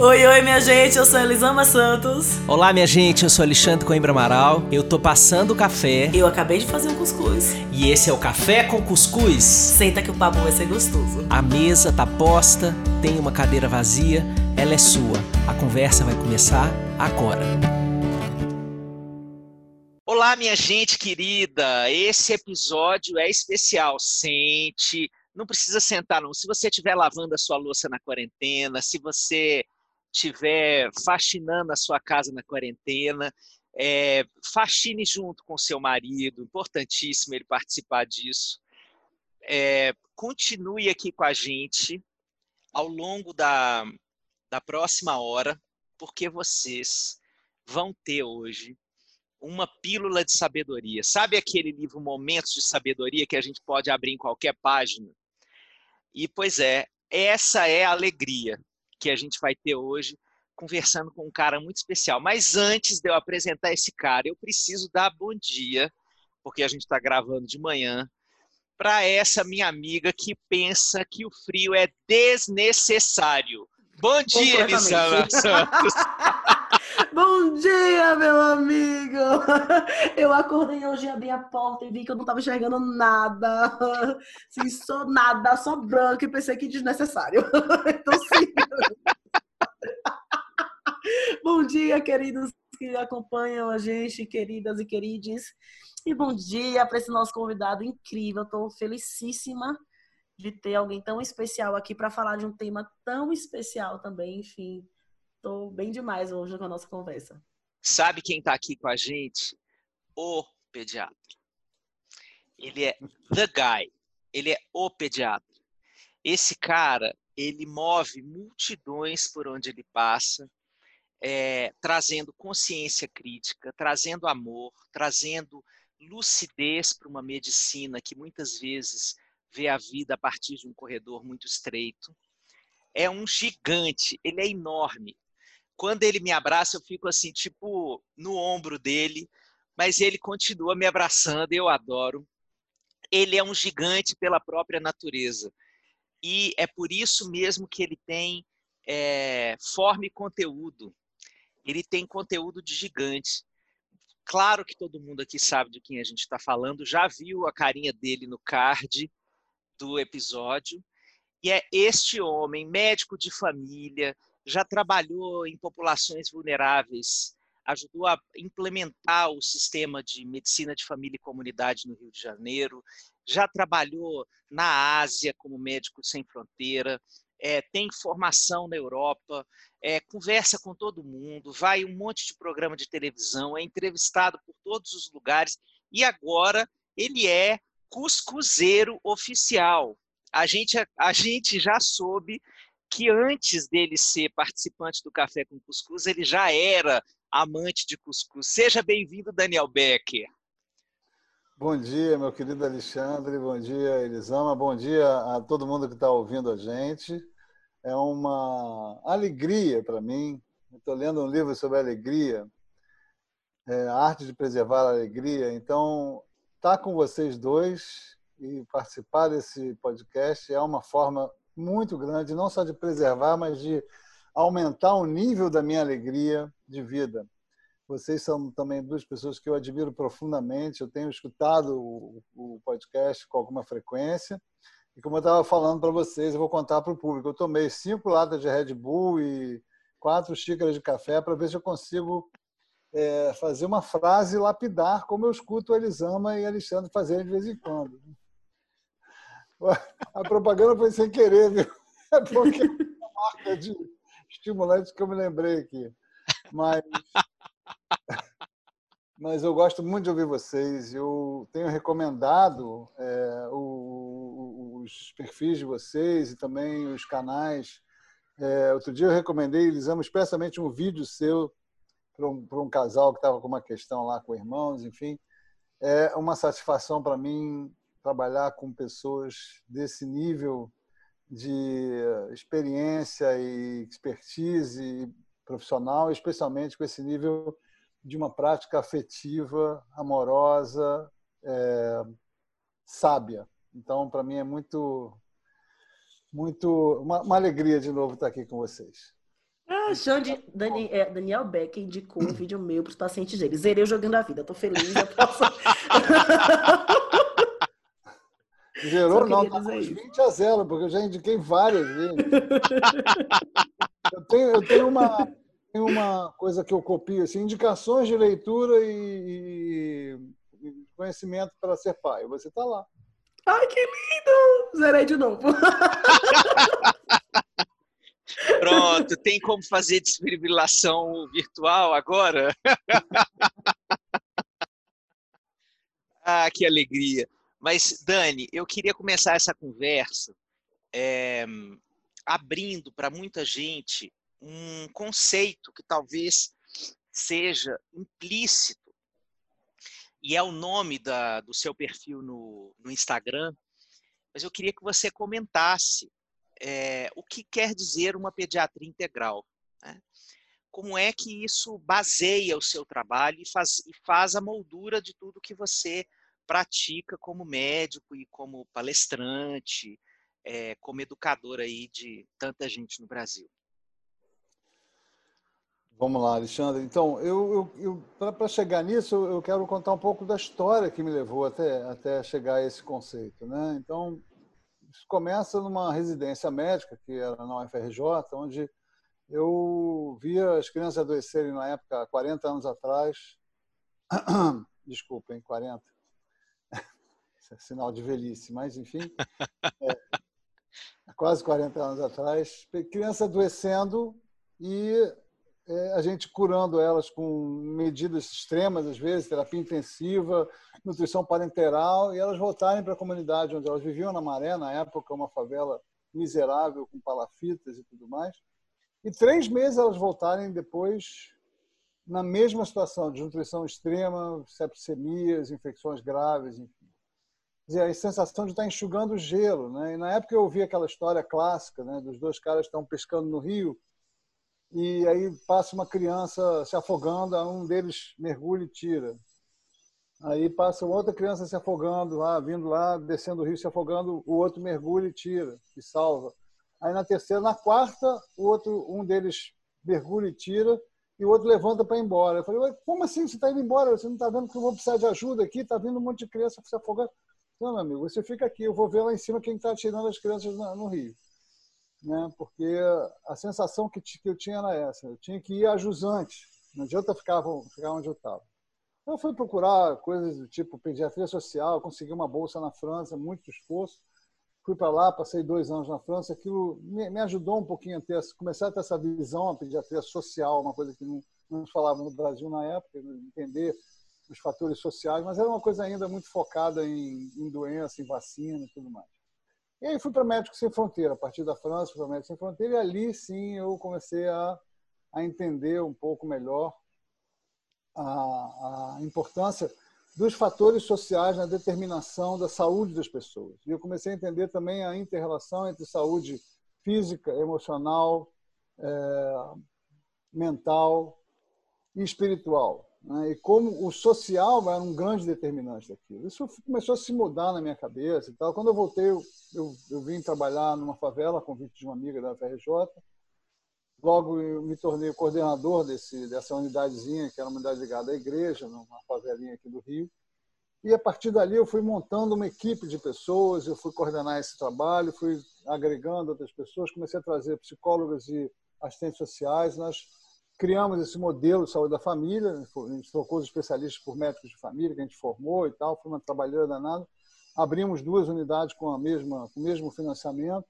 Oi, oi, minha gente, eu sou Elisama Santos. Olá, minha gente, eu sou Alexandre Coimbra Amaral. Eu tô passando o café. Eu acabei de fazer um cuscuz. E esse é o Café com Cuscuz. Senta que o papo vai ser gostoso. A mesa tá posta, tem uma cadeira vazia, ela é sua. A conversa vai começar agora. Olá, minha gente querida. Esse episódio é especial. Sente, não precisa sentar não. Se você estiver lavando a sua louça na quarentena, se você estiver faxinando a sua casa na quarentena, é, faxine junto com seu marido, importantíssimo ele participar disso. É, continue aqui com a gente ao longo da, da próxima hora, porque vocês vão ter hoje uma pílula de sabedoria. Sabe aquele livro Momentos de Sabedoria que a gente pode abrir em qualquer página? E, pois é, essa é a alegria que a gente vai ter hoje conversando com um cara muito especial. Mas antes de eu apresentar esse cara, eu preciso dar bom dia, porque a gente está gravando de manhã, para essa minha amiga que pensa que o frio é desnecessário. Bom dia, Elisana Santos. Bom dia, meu amigo! Eu acordei hoje, abri a porta e vi que eu não estava enxergando nada. Sim, só nada, só branco e pensei que desnecessário. Então, sim. Bom dia, queridos que acompanham a gente, queridas e queridos. E bom dia para esse nosso convidado incrível. Estou felicíssima de ter alguém tão especial aqui para falar de um tema tão especial também. Enfim, estou bem demais hoje com a nossa conversa. Sabe quem está aqui com a gente? O pediatra. Ele é the guy. Ele é o pediatra. Esse cara, ele move multidões por onde ele passa, é, trazendo consciência crítica, trazendo amor, trazendo lucidez para uma medicina que muitas vezes vê a vida a partir de um corredor muito estreito. É um gigante, ele é enorme. Quando ele me abraça, eu fico assim, tipo, no ombro dele, mas ele continua me abraçando, eu adoro. Ele é um gigante pela própria natureza. E é por isso mesmo que ele tem é, forma e conteúdo. Ele tem conteúdo de gigante. Claro que todo mundo aqui sabe de quem a gente está falando, já viu a carinha dele no card, do episódio. E é este homem, médico de família, já trabalhou em populações vulneráveis, ajudou a implementar o sistema de medicina de família e comunidade no Rio de Janeiro, já trabalhou na Ásia como médico sem fronteira, é, tem formação na Europa, é, conversa com todo mundo, vai um monte de programa de televisão, é entrevistado por todos os lugares e agora ele é cuscuzeiro oficial. A gente, a gente já soube que antes dele ser participante do Café com Cuscuz, ele já era amante de cuscuz. Seja bem-vindo, Daniel Becker. Bom dia, meu querido Alexandre, bom dia, Elisama, bom dia a todo mundo que está ouvindo a gente. É uma alegria para mim. Estou lendo um livro sobre alegria, é, a arte de preservar a alegria. Então, estar com vocês dois e participar desse podcast é uma forma muito grande, não só de preservar, mas de aumentar o nível da minha alegria de vida. Vocês são também duas pessoas que eu admiro profundamente. Eu tenho escutado o podcast com alguma frequência. E como eu estava falando para vocês, eu vou contar para o público. Eu tomei cinco latas de Red Bull e quatro xícaras de café para ver se eu consigo é, fazer uma frase lapidar, como eu escuto Elisama e Alexandre fazerem de vez em quando. A propaganda foi sem querer, viu? É porque é uma marca de estimulante que eu me lembrei aqui. Mas, mas eu gosto muito de ouvir vocês. Eu tenho recomendado é, o, os perfis de vocês e também os canais. É, outro dia eu recomendei, Elisama, especialmente um vídeo seu para um, casal que estava com uma questão lá com irmãos, enfim. É uma satisfação para mim trabalhar com pessoas desse nível de experiência e expertise profissional, especialmente com esse nível de uma prática afetiva, amorosa, é, sábia. Então, para mim é muito, muito uma, uma, alegria de novo estar aqui com vocês. Ah, Xande, Dani, é, Daniel Beck indicou um vídeo meu para os pacientes dele. Zerei jogando a vida, tô feliz, eu posso. Zerou não, tá 20 a 0, porque eu já indiquei várias vezes. eu, tenho, eu tenho, uma, uma coisa que eu copio, assim, indicações de leitura e, e conhecimento para ser pai. Você está lá. Ai, que lindo! Zerei de novo. Pronto, tem como fazer desfibrilação virtual agora? ah, que alegria. Mas, Dani, eu queria começar essa conversa é, abrindo para muita gente um conceito que talvez seja implícito, e é o nome da, do seu perfil no, no Instagram, mas eu queria que você comentasse é, o que quer dizer uma pediatria integral. Né? Como é que isso baseia o seu trabalho e faz, e faz a moldura de tudo que você pratica como médico e como palestrante, é, como educador aí de tanta gente no Brasil? Vamos lá, Alexandre. Então, eu, eu, eu para chegar nisso, eu quero contar um pouco da história que me levou até, até chegar a esse conceito. Né? Então, isso começa numa residência médica, que era na UFRJ, onde eu via as crianças adoecerem na época, 40 anos atrás. Desculpem, 40 é sinal de velhice, mas enfim, é, quase 40 anos atrás, criança adoecendo e a gente curando elas com medidas extremas, às vezes, terapia intensiva, nutrição parenteral, e elas voltarem para a comunidade onde elas viviam na Maré, na época, uma favela miserável, com palafitas e tudo mais. E três meses elas voltarem depois na mesma situação, de nutrição extrema, septicemias, infecções graves, enfim dizer, a sensação de estar enxugando gelo. Né? E na época eu ouvi aquela história clássica né, dos dois caras que estão pescando no rio e aí passa uma criança se afogando, um deles mergulha e tira. Aí passa outra criança se afogando, lá, vindo lá, descendo o rio, se afogando, o outro mergulha e tira, e salva. Aí na terceira, na quarta, o outro, um deles mergulha e tira, e o outro levanta para ir embora. Eu falei, como assim você está indo embora? Você não está vendo que eu vou precisar de ajuda aqui? Está vindo um monte de criança se afogando. Não, meu amigo, você fica aqui, eu vou ver lá em cima quem está tirando as crianças no rio. Né? Porque a sensação que, eu tinha era essa, eu tinha que ir a jusante, não adianta ficar, ficar onde eu estava. Eu fui procurar coisas do tipo pediatria social, consegui uma bolsa na França, muito esforço. Fui para lá, passei dois anos na França. Aquilo me, me, ajudou um pouquinho a ter, começar a ter essa visão, a pediatria social, uma coisa que não, não falava no Brasil na época, entender os fatores sociais, mas era uma coisa ainda muito focada em, em doença, em vacina e tudo mais. E aí fui para Médicos Sem Fronteira, a partir da França, fui para Médicos Sem Fronteira, e ali sim eu comecei a, a entender um pouco melhor a, a importância dos fatores sociais na determinação da saúde das pessoas. E eu comecei a entender também a inter-relação entre saúde física, emocional, é, mental e espiritual né? e como o social era um grande determinante daquilo. Isso começou a se mudar na minha cabeça e tal. Quando eu voltei, eu, eu, eu vim trabalhar numa favela, convite de uma amiga da FRJ. Logo, eu me tornei coordenador desse, dessa unidadezinha, que era uma unidade ligada à igreja, numa favelinha aqui do Rio. E a partir dali eu fui montando uma equipe de pessoas, eu fui coordenar esse trabalho, fui agregando outras pessoas, comecei a trazer psicólogas e assistentes sociais. Nós criamos esse modelo de saúde da família, a gente trocou os especialistas por médicos de família que a gente formou e tal, foi uma trabalheira danada. Abrimos duas unidades com, a mesma, com o mesmo financiamento.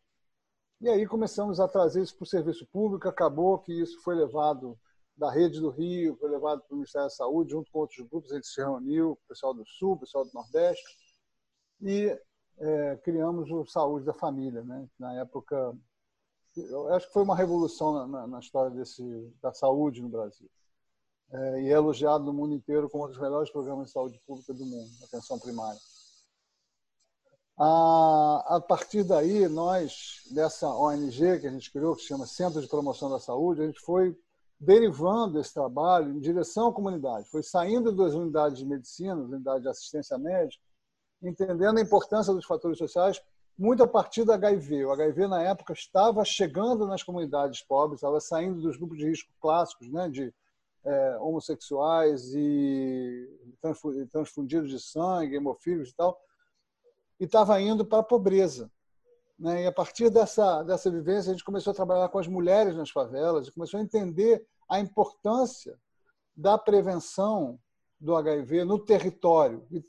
E aí começamos a trazer isso para o serviço público. Acabou que isso foi levado da Rede do Rio, foi levado para o Ministério da Saúde, junto com outros grupos. A gente se reuniu, o pessoal do Sul, o pessoal do Nordeste, e é, criamos o Saúde da Família. Né? Na época, eu acho que foi uma revolução na, na história desse, da saúde no Brasil. É, e é elogiado no mundo inteiro como um dos melhores programas de saúde pública do mundo, atenção primária. A, a partir daí, nós, dessa ONG que a gente criou, que se chama Centro de Promoção da Saúde, a gente foi derivando esse trabalho em direção à comunidade, foi saindo das unidades de medicina, das unidades de assistência médica, entendendo a importância dos fatores sociais muito a partir do HIV. O HIV, na época, estava chegando nas comunidades pobres, estava saindo dos grupos de risco clássicos, né, de é, homossexuais e transfundidos de sangue, hemofílicos e tal, e estava indo para a pobreza. Né? E a partir dessa, dessa vivência, a gente começou a trabalhar com as mulheres nas favelas e começou a entender a importância da prevenção do HIV no território. E,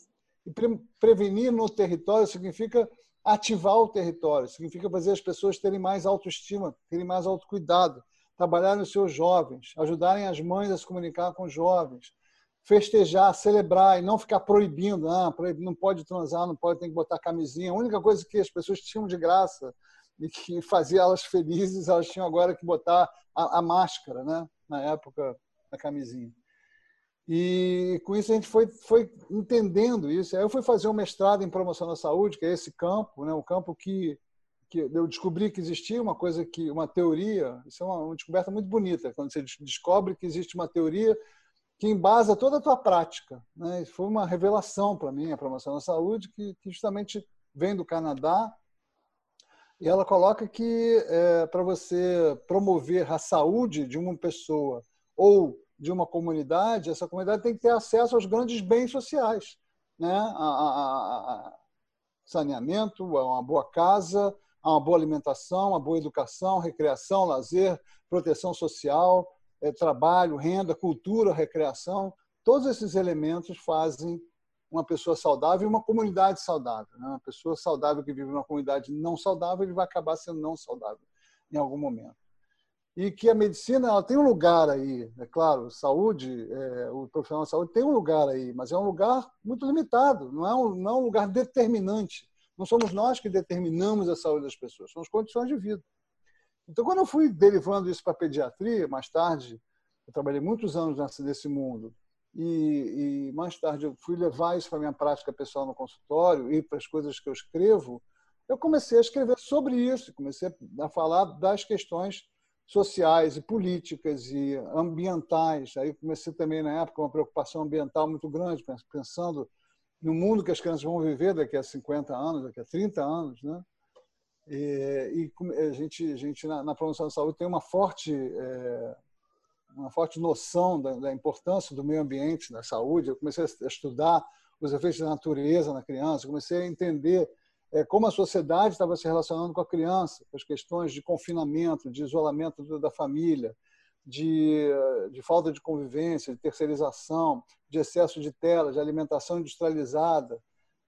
e pre, prevenir no território significa ativar o território, significa fazer as pessoas terem mais autoestima, terem mais autocuidado, trabalharem os seus jovens, ajudarem as mães a se comunicar com os jovens, festejar, celebrar e não ficar proibindo, ah, não pode transar, não pode, tem que botar camisinha. A única coisa que as pessoas tinham de graça e que fazia elas felizes, elas tinham agora que botar a, a máscara, né? na época da camisinha. E com isso a gente foi, foi entendendo isso. Aí eu fui fazer um mestrado em promoção da saúde, que é esse campo, né? um campo que, que eu descobri que existia uma coisa que uma teoria, isso é uma, uma descoberta muito bonita, quando você descobre que existe uma teoria que embasa toda a tua prática. Né? Foi uma revelação para mim a promoção da saúde que, que, justamente vem do Canadá e ela coloca que é, para você promover a saúde de uma pessoa ou de uma comunidade, essa comunidade tem que ter acesso aos grandes bens sociais, né? A, a, a saneamento, a uma boa casa, a uma boa alimentação, uma boa educação, recreação, lazer, proteção social, é, trabalho, renda, cultura, recreação. Todos esses elementos fazem uma pessoa saudável e uma comunidade saudável. Né? Uma pessoa saudável que vive numa comunidade não saudável, ele vai acabar sendo não saudável em algum momento e que a medicina ela tem um lugar aí, é claro, saúde, é, o profissional de saúde tem um lugar aí, mas é um lugar muito limitado, não é um, não é um lugar determinante. Não somos nós que determinamos a saúde das pessoas, são as condições de vida. Então, quando eu fui derivando isso para a pediatria, mais tarde, eu trabalhei muitos anos nesse, nesse mundo, e, e, mais tarde eu fui levar isso para a minha prática pessoal no consultório e para as coisas que eu escrevo, eu comecei a escrever sobre isso, comecei a falar das questões sociais e políticas e ambientais. Aí comecei também na época uma preocupação ambiental muito grande, pensando no mundo que as crianças vão viver daqui a 50 anos, daqui a 30 anos, né? E, e a gente, a gente na, na, promoção da saúde tem uma forte é, uma forte noção da, da, importância do meio ambiente na saúde. Eu comecei a estudar os efeitos da natureza na criança, comecei a entender como a sociedade estava se relacionando com a criança, com as questões de confinamento, de isolamento da família, de, de falta de convivência, de terceirização, de excesso de tela, de alimentação industrializada,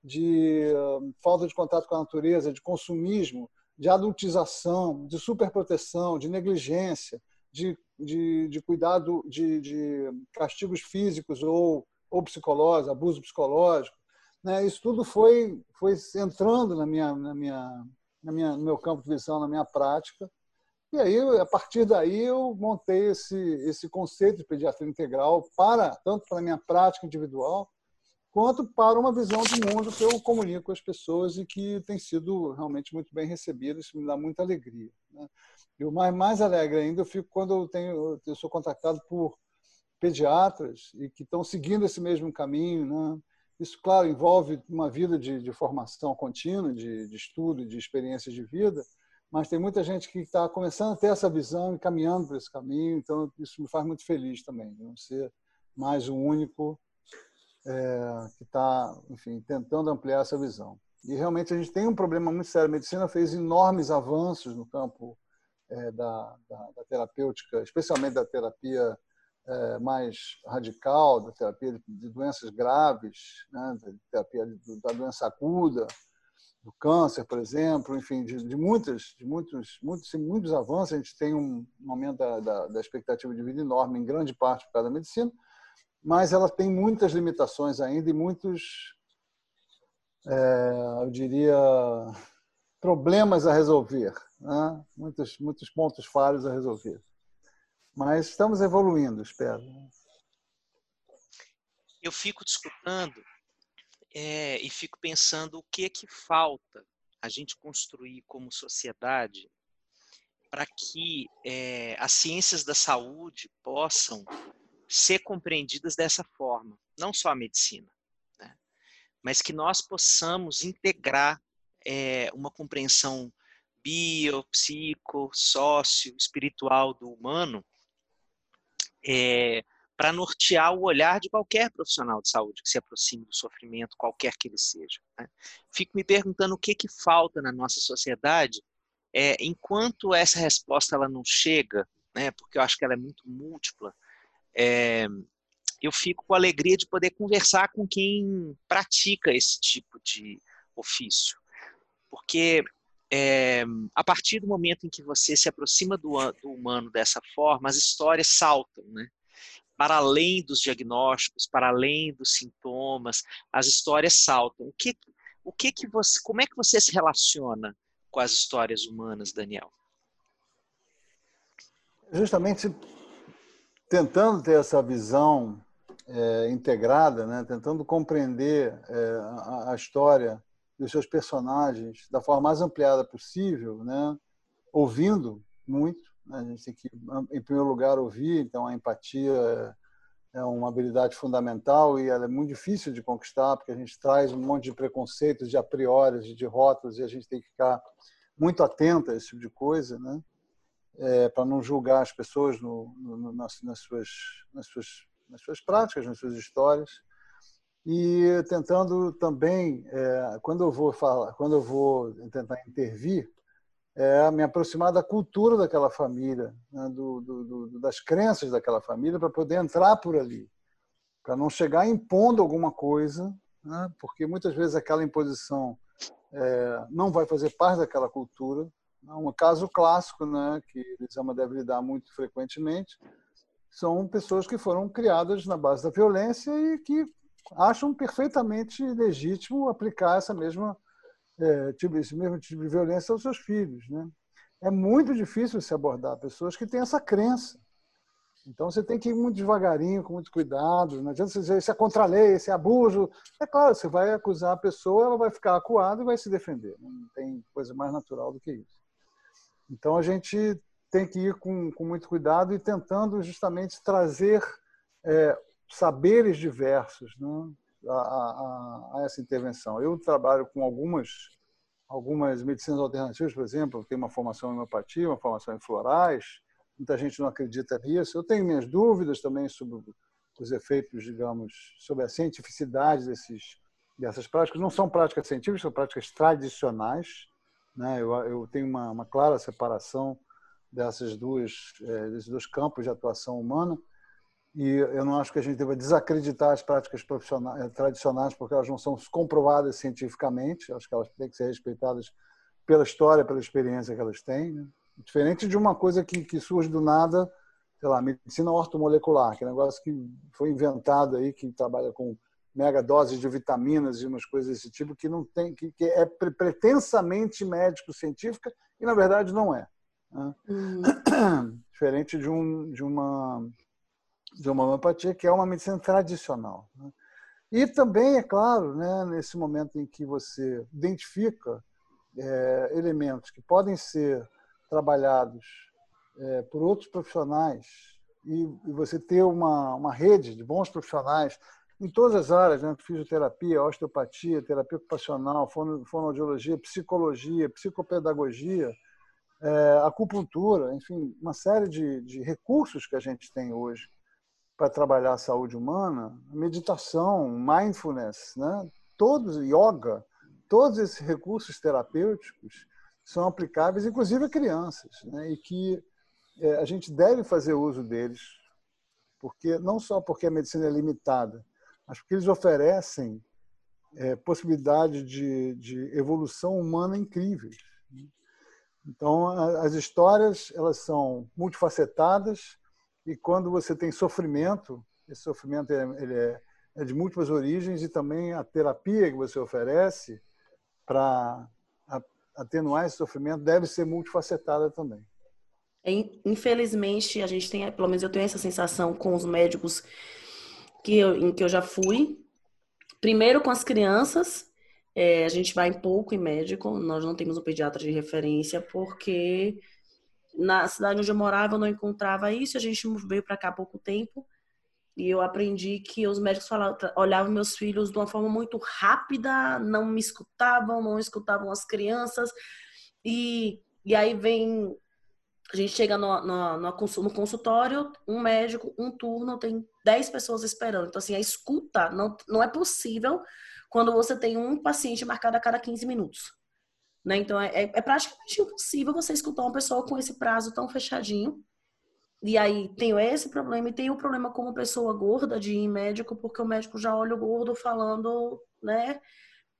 de uh, falta de contato com a natureza, de consumismo, de adultização, de superproteção, de negligência, de, de, de cuidado, de, de castigos físicos ou, ou psicológicos, abuso psicológico, né, isso tudo foi, foi entrando na minha, na minha, na minha, no meu campo de visão, na minha prática. E aí, a partir daí, eu montei esse, esse conceito de pediatria integral para tanto para a minha prática individual, quanto para uma visão do mundo que eu comunico com as pessoas e que tem sido realmente muito bem recebida. Isso me dá muita alegria. Né? E o mais, mais alegre ainda eu fico quando eu, tenho, eu sou contactado por pediatras e que estão seguindo esse mesmo caminho, né? Isso, claro, envolve uma vida de, de formação contínua, de, de, estudo, de experiências de vida, mas tem muita gente que está começando a ter essa visão e caminhando por esse caminho, então isso me faz muito feliz também, não ser mais o único é, que está, enfim, tentando ampliar essa visão. E realmente a gente tem um problema muito sério. A medicina fez enormes avanços no campo é, da, da, da terapêutica, especialmente da terapia mais radical, da terapia de doenças graves, né, da terapia da doença aguda, do câncer, por exemplo, enfim, de, de muitas, de muitos, muitos, muitos avanços. A gente tem um aumento da, da, da, expectativa de vida enorme, em grande parte por causa da medicina, mas ela tem muitas limitações ainda e muitos, é, eu diria, problemas a resolver, né? muitos, muitos pontos falhos a resolver. Mas estamos evoluindo, espero. Eu fico discutindo é, e fico pensando o que é que falta a gente construir como sociedade para que é, as ciências da saúde possam ser compreendidas dessa forma, não só a medicina, né? mas que nós possamos integrar é, uma compreensão bio, psico, sócio, espiritual do humano é, para nortear o olhar de qualquer profissional de saúde que se aproxime do sofrimento, qualquer que ele seja. Né? Fico me perguntando o que, que falta na nossa sociedade é, enquanto essa resposta ela não chega, né, porque eu acho que ela é muito múltipla, é, eu fico com a alegria de poder conversar com quem pratica esse tipo de ofício. Porque é, a partir do momento em que você se aproxima do, do humano dessa forma, as histórias saltam, né? Para além dos diagnósticos, para além dos sintomas, as histórias saltam. O que, o que que você, como é que você se relaciona com as histórias humanas, Daniel? Justamente tentando ter essa visão é, integrada, né? tentando compreender é, a, a, história dos seus personagens da forma mais ampliada possível, né? ouvindo muito. Né? A gente tem que, em primeiro lugar, ouvir, então a empatia é, é uma habilidade fundamental e ela é muito difícil de conquistar, porque a gente traz um monte de preconceitos, de a priori, de rótulos, e a gente tem que ficar muito atento a esse tipo de coisa, né? É, para não julgar as pessoas no, no, nas, nas, suas, nas suas nas suas práticas, nas suas histórias e tentando também, é, quando eu vou falar, quando eu vou tentar intervir, é, me aproximar da cultura daquela família, né, do, do, do, das crenças daquela família, para poder entrar por ali, para não chegar impondo alguma coisa, né, porque muitas vezes aquela imposição é, não vai fazer parte daquela cultura. Um caso clássico, né, que Elisama deve lidar muito frequentemente, são pessoas que foram criadas na base da violência e que acham perfeitamente legítimo aplicar essa mesma é, tipo, esse mesmo tipo de violência aos seus filhos, né? É muito difícil se abordar pessoas que têm essa crença. Então você tem que ir muito devagarinho, com muito cuidado. Não adianta você dizer isso é contra a lei, isso é abuso. É claro, você vai acusar a pessoa, ela vai ficar acuada e vai se defender. Não tem coisa mais natural do que isso. Então a gente tem que ir com, com muito cuidado e tentando justamente trazer é, saberes diversos né, a, a, a, essa intervenção. Eu trabalho com algumas algumas medicinas alternativas, por exemplo, tenho uma formação em homeopatia, uma formação em florais. Muita gente não acredita nisso. Eu tenho minhas dúvidas também sobre os efeitos, digamos, sobre a cientificidade desses dessas práticas. Não são práticas científicas, são práticas tradicionais. Né? Eu, eu tenho uma, uma clara separação dessas duas, é, desses dois campos de atuação humana. E eu não acho que a gente deva desacreditar as práticas eh, tradicionais, porque elas não são comprovadas cientificamente. Acho que elas têm que ser respeitadas pela história, pela experiência que elas têm. Né? Diferente de uma coisa que, que surge do nada, sei lá, medicina ortomolecular, que é um negócio que foi inventado aí, que trabalha com mega doses de vitaminas e umas coisas desse tipo, que não tem, que, que é pretensamente médico-científica e na verdade não é. Né? Uhum. Diferente de, um, de, uma, de uma homeopatia, que é uma medicina tradicional. Né? E também, é claro, né, nesse momento em que você identifica é, elementos que podem ser trabalhados é, por outros profissionais e, e, você ter uma, uma rede de bons profissionais em todas as áreas, né? fisioterapia, osteopatia, terapia ocupacional, fonoaudiologia, psicologia, psicopedagogia, é, acupuntura, enfim, uma série de, de recursos que a gente tem hoje para trabalhar a saúde humana, meditação, mindfulness, né? todos, yoga, todos esses recursos terapêuticos são aplicáveis, inclusive a crianças, né? e que é, a gente deve fazer uso deles, porque não só porque a medicina é limitada, mas porque eles oferecem é, possibilidade de, de evolução humana incríveis. Né? Então, as histórias elas são multifacetadas e quando você tem sofrimento, esse sofrimento é, ele é, é de múltiplas origens e também a terapia que você oferece para atenuar esse sofrimento deve ser multifacetada também. É, infelizmente, a gente tem, pelo menos eu tenho essa sensação com os médicos que eu, em que eu já fui. Primeiro com as crianças, é, a gente vai pouco em médico, nós não temos um pediatra de referência, porque na cidade onde eu morava eu não encontrava isso, a gente veio para cá há pouco tempo. E eu aprendi que os médicos falavam, olhavam meus filhos de uma forma muito rápida, não me escutavam, não escutavam as crianças. E, e aí vem. A gente chega no, no, no consultório, um médico, um turno, tem 10 pessoas esperando. Então, assim, a escuta não, não é possível quando você tem um paciente marcado a cada 15 minutos. Né? Então, é, é, é praticamente impossível você escutar uma pessoa com esse prazo tão fechadinho. E aí tenho esse problema e tenho o problema como pessoa gorda de ir médico, porque o médico já olha o gordo falando, né,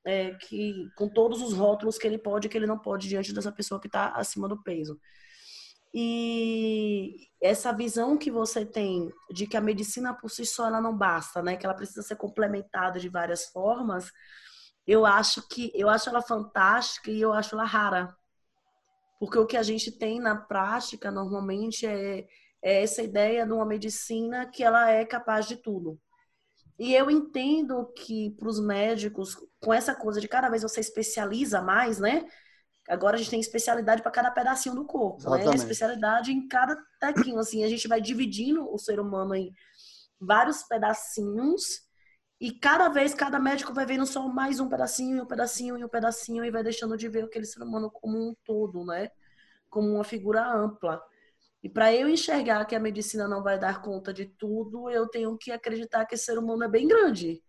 é, que com todos os rótulos que ele pode e que ele não pode diante dessa pessoa que está acima do peso. E essa visão que você tem de que a medicina por si só ela não basta, né, que ela precisa ser complementada de várias formas, eu acho que eu acho ela fantástica e eu acho ela rara. Porque o que a gente tem na prática normalmente é é essa ideia de uma medicina que ela é capaz de tudo. E eu entendo que para os médicos, com essa coisa de cada vez você especializa mais, né? Agora a gente tem especialidade para cada pedacinho do corpo, né? Exatamente. né? Especialidade em cada tequinho, assim, a gente vai dividindo o ser humano em vários pedacinhos e cada vez cada médico vai vendo só mais um pedacinho, e um pedacinho e um pedacinho e vai deixando de ver aquele ser humano como um todo, né? Como uma figura ampla. E para eu enxergar que a medicina não vai dar conta de tudo, eu tenho que acreditar que esse ser humano é bem grande.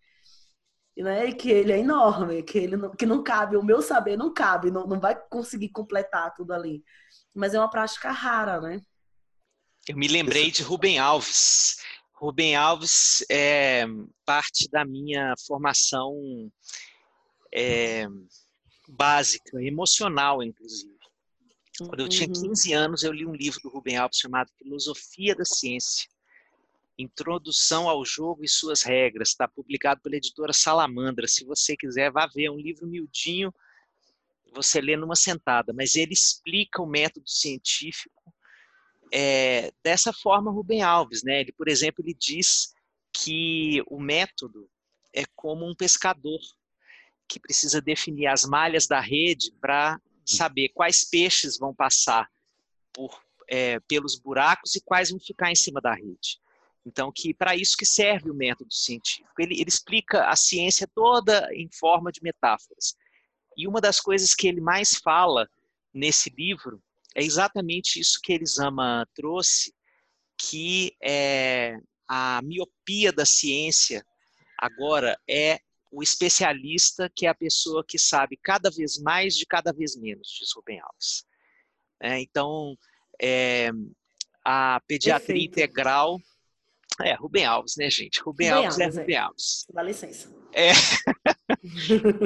Né? E que ele é enorme, que ele não, que não cabe, o meu saber não cabe, não, não vai conseguir completar tudo ali. Mas é uma prática rara, né? Eu me lembrei de Rubem Alves. Rubem Alves é parte da minha formação é, básica, emocional, inclusive. Quando eu tinha 15 uhum. anos, eu li um livro do Rubem Alves chamado Filosofia da Ciência. Introdução ao jogo e suas regras. Está publicado pela editora Salamandra. Se você quiser, vá ver. É um livro miudinho, você lê numa sentada. Mas ele explica o método científico é, dessa forma, Rubem Alves. Né? Ele, por exemplo, ele diz que o método é como um pescador que precisa definir as malhas da rede para saber quais peixes vão passar por, é, pelos buracos e quais vão ficar em cima da rede. Então, que para isso que serve o método científico. Ele, ele explica a ciência toda em forma de metáforas. E uma das coisas que ele mais fala nesse livro é exatamente isso que Elisama trouxe, que é a miopia da ciência agora é o especialista, que é a pessoa que sabe cada vez mais de cada vez menos, diz Rubem Alves. É, então, é, a pediatria Perfeito. integral. É, Rubem Alves, né, gente? Rubem, Rubem Alves, Alves, é Rubem é. Alves. Dá licença. É.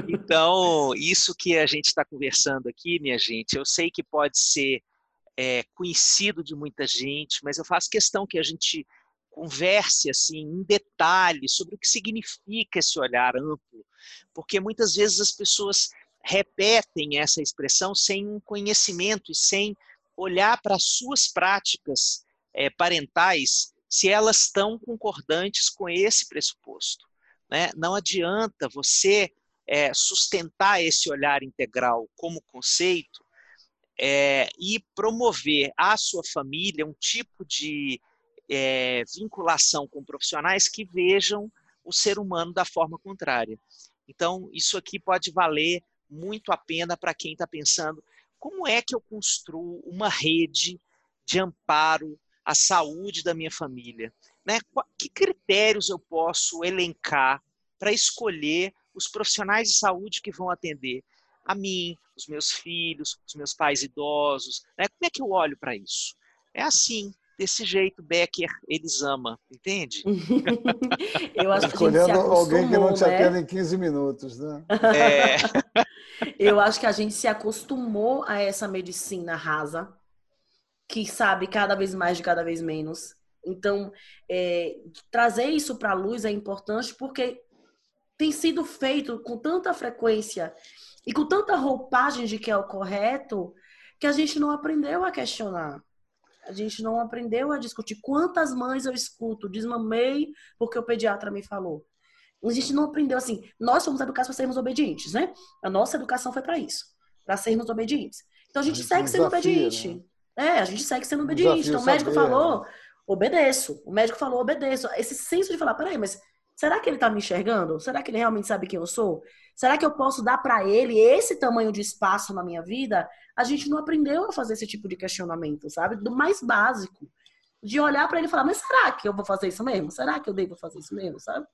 então, isso que a gente está conversando aqui, minha gente, eu sei que pode ser é, conhecido de muita gente, mas eu faço questão que a gente converse assim em detalhes sobre o que significa esse olhar amplo, porque muitas vezes as pessoas repetem essa expressão sem um conhecimento e sem olhar para as suas práticas é, parentais se elas estão concordantes com esse pressuposto. Né? Não adianta você é, sustentar esse olhar integral como conceito é, e promover à sua família um tipo de é, vinculação com profissionais que vejam o ser humano da forma contrária. Então, isso aqui pode valer muito a pena para quem está pensando como é que eu construo uma rede de amparo à saúde da minha família? Né? Que critérios eu posso elencar para escolher os profissionais de saúde que vão atender a mim, os meus filhos, os meus pais idosos? Né? Como é que eu olho para isso? É assim, desse jeito Becker eles ama, entende? eu acho que Escolhendo alguém que não te né? atenda em 15 minutos, né? É. eu acho que a gente se acostumou a essa medicina rasa, que sabe cada vez mais de cada vez menos. Então, é, trazer isso para a luz é importante porque tem sido feito com tanta frequência e com tanta roupagem de que é o correto que a gente não aprendeu a questionar. A gente não aprendeu a discutir. Quantas mães eu escuto, desmamei porque o pediatra me falou. A gente não aprendeu assim. Nós somos educados para sermos obedientes, né? A nossa educação foi para isso, para sermos obedientes. Então a gente, a gente segue sendo desafia, obediente. Né? É, a gente segue sendo obediente. Então o médico saber, falou, né? Obedeço. O médico falou, obedeço. Esse senso de falar, peraí, mas será que ele está me enxergando? Será que ele realmente sabe quem eu sou? Será que eu posso dar para ele esse tamanho de espaço na minha vida? A gente não aprendeu a fazer esse tipo de questionamento, sabe? Do mais básico. De olhar para ele e falar, mas será que eu vou fazer isso mesmo? Será que eu devo fazer isso mesmo, sabe?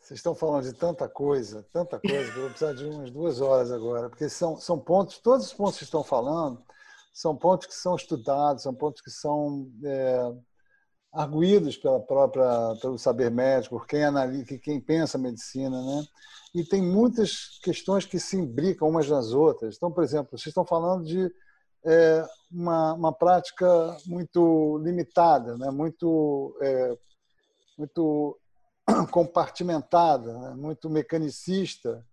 Vocês estão falando de tanta coisa, tanta coisa, que eu vou precisar de umas duas horas agora, porque são, são pontos, todos os pontos que estão falando, são pontos que são estudados, são pontos que são é, arguídos pela própria, pelo saber médico, quem analisa, quem pensa a medicina, né? E tem muitas questões que se imbricam umas nas outras. Então, por exemplo, vocês estão falando de é, uma, uma prática muito limitada, né? muito, é, muito compartimentada, né? muito mecanicista,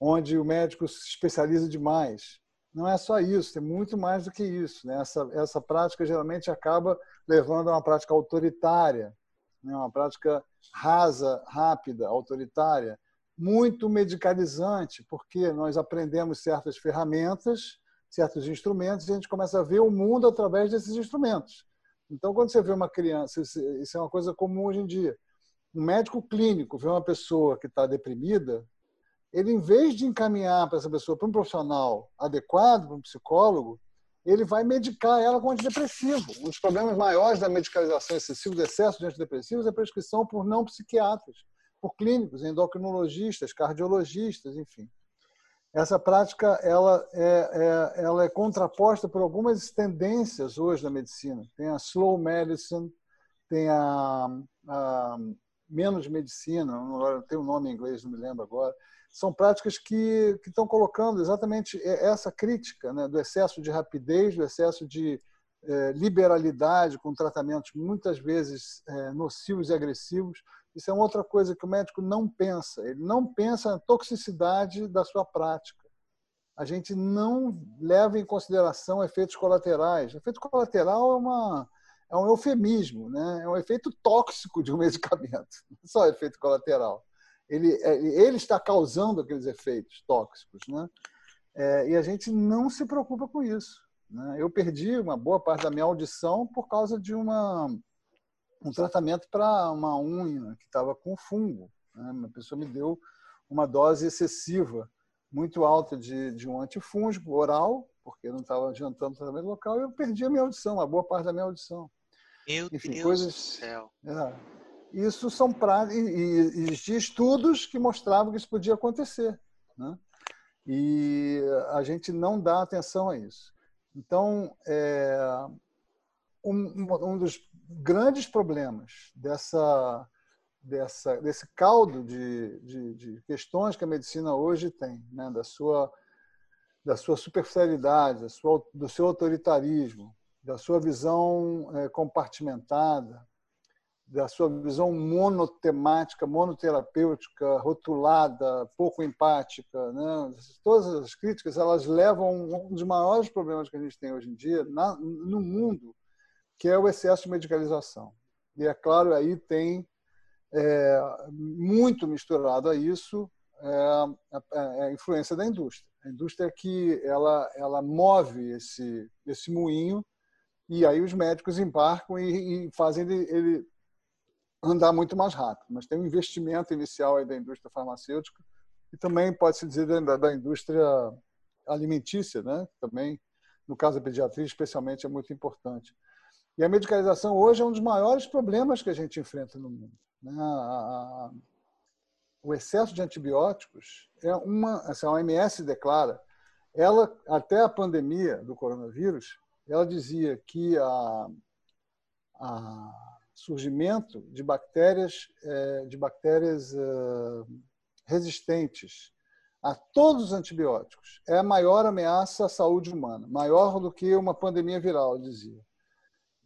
onde o médico se especializa demais. Não é só isso, tem muito mais do que isso. Né? Essa, essa prática geralmente acaba levando a uma prática autoritária, né? uma prática rasa, rápida, autoritária, muito medicalizante, porque nós aprendemos certas ferramentas, certos instrumentos, e a gente começa a ver o mundo através desses instrumentos. Então, quando você vê uma criança, isso é uma coisa comum hoje em dia um médico clínico vê uma pessoa que está deprimida, ele, em vez de encaminhar para essa pessoa para um profissional adequado, para um psicólogo, ele vai medicar ela com antidepressivo. Um dos problemas maiores da medicalização excessiva, do excesso de antidepressivos, é a prescrição por não psiquiatras, por clínicos, endocrinologistas, cardiologistas, enfim. Essa prática ela é, é, ela é contraposta por algumas tendências hoje da medicina. Tem a slow medicine, tem a, a menos medicina, tem o um nome em inglês, não me lembro agora, são práticas que, que estão colocando exatamente essa crítica né, do excesso de rapidez, do excesso de eh, liberalidade com tratamentos muitas vezes eh, nocivos e agressivos. Isso é outra coisa que o médico não pensa. Ele não pensa na toxicidade da sua prática. A gente não leva em consideração efeitos colaterais. Efeito colateral é uma é um eufemismo, né? é um efeito tóxico de um medicamento, só efeito colateral. Ele, é, ele está causando aqueles efeitos tóxicos. Né? É, e a gente não se preocupa com isso. Né? Eu perdi uma boa parte da minha audição por causa de uma, um tratamento para uma unha que estava com fungo. Né? Uma pessoa me deu uma dose excessiva, muito alta de, de um antifúngico oral, porque não estava adiantando o tratamento local, e eu perdi a minha audição, uma boa parte da minha audição. Meu Enfim, Deus coisas, do céu. É, isso são práticas. E, existiam estudos que mostravam que isso podia acontecer. Né? E a gente não dá atenção a isso. Então, é, um, um dos grandes problemas dessa, dessa, desse caldo de, de, de, questões que a medicina hoje tem, né? da, sua, da sua superficialidade, da sua, do seu autoritarismo, da sua visão é, compartimentada, da sua visão monotemática, monoterapêutica, rotulada, pouco empática. Né? Todas as críticas elas levam um dos maiores problemas que a gente tem hoje em dia na, no mundo, que é o excesso de medicalização. E, é claro, aí tem é, muito misturado a isso é, a, a, influência da indústria. A indústria é que ela, ela move esse, esse moinho e aí os médicos embarcam e, e fazem ele, ele, andar muito mais rápido. Mas tem um investimento inicial aí da indústria farmacêutica e também pode-se dizer da, da indústria alimentícia, né? também, no caso da pediatria, especialmente, é muito importante. E a medicalização hoje é um dos maiores problemas que a gente enfrenta no mundo. Né? A, a, o excesso de antibióticos é uma, assim, a OMS declara, ela até a pandemia do coronavírus, ela dizia que a, a surgimento de bactérias, é, de bactérias é, resistentes a todos os antibióticos é a maior ameaça à saúde humana, maior do que uma pandemia viral, dizia.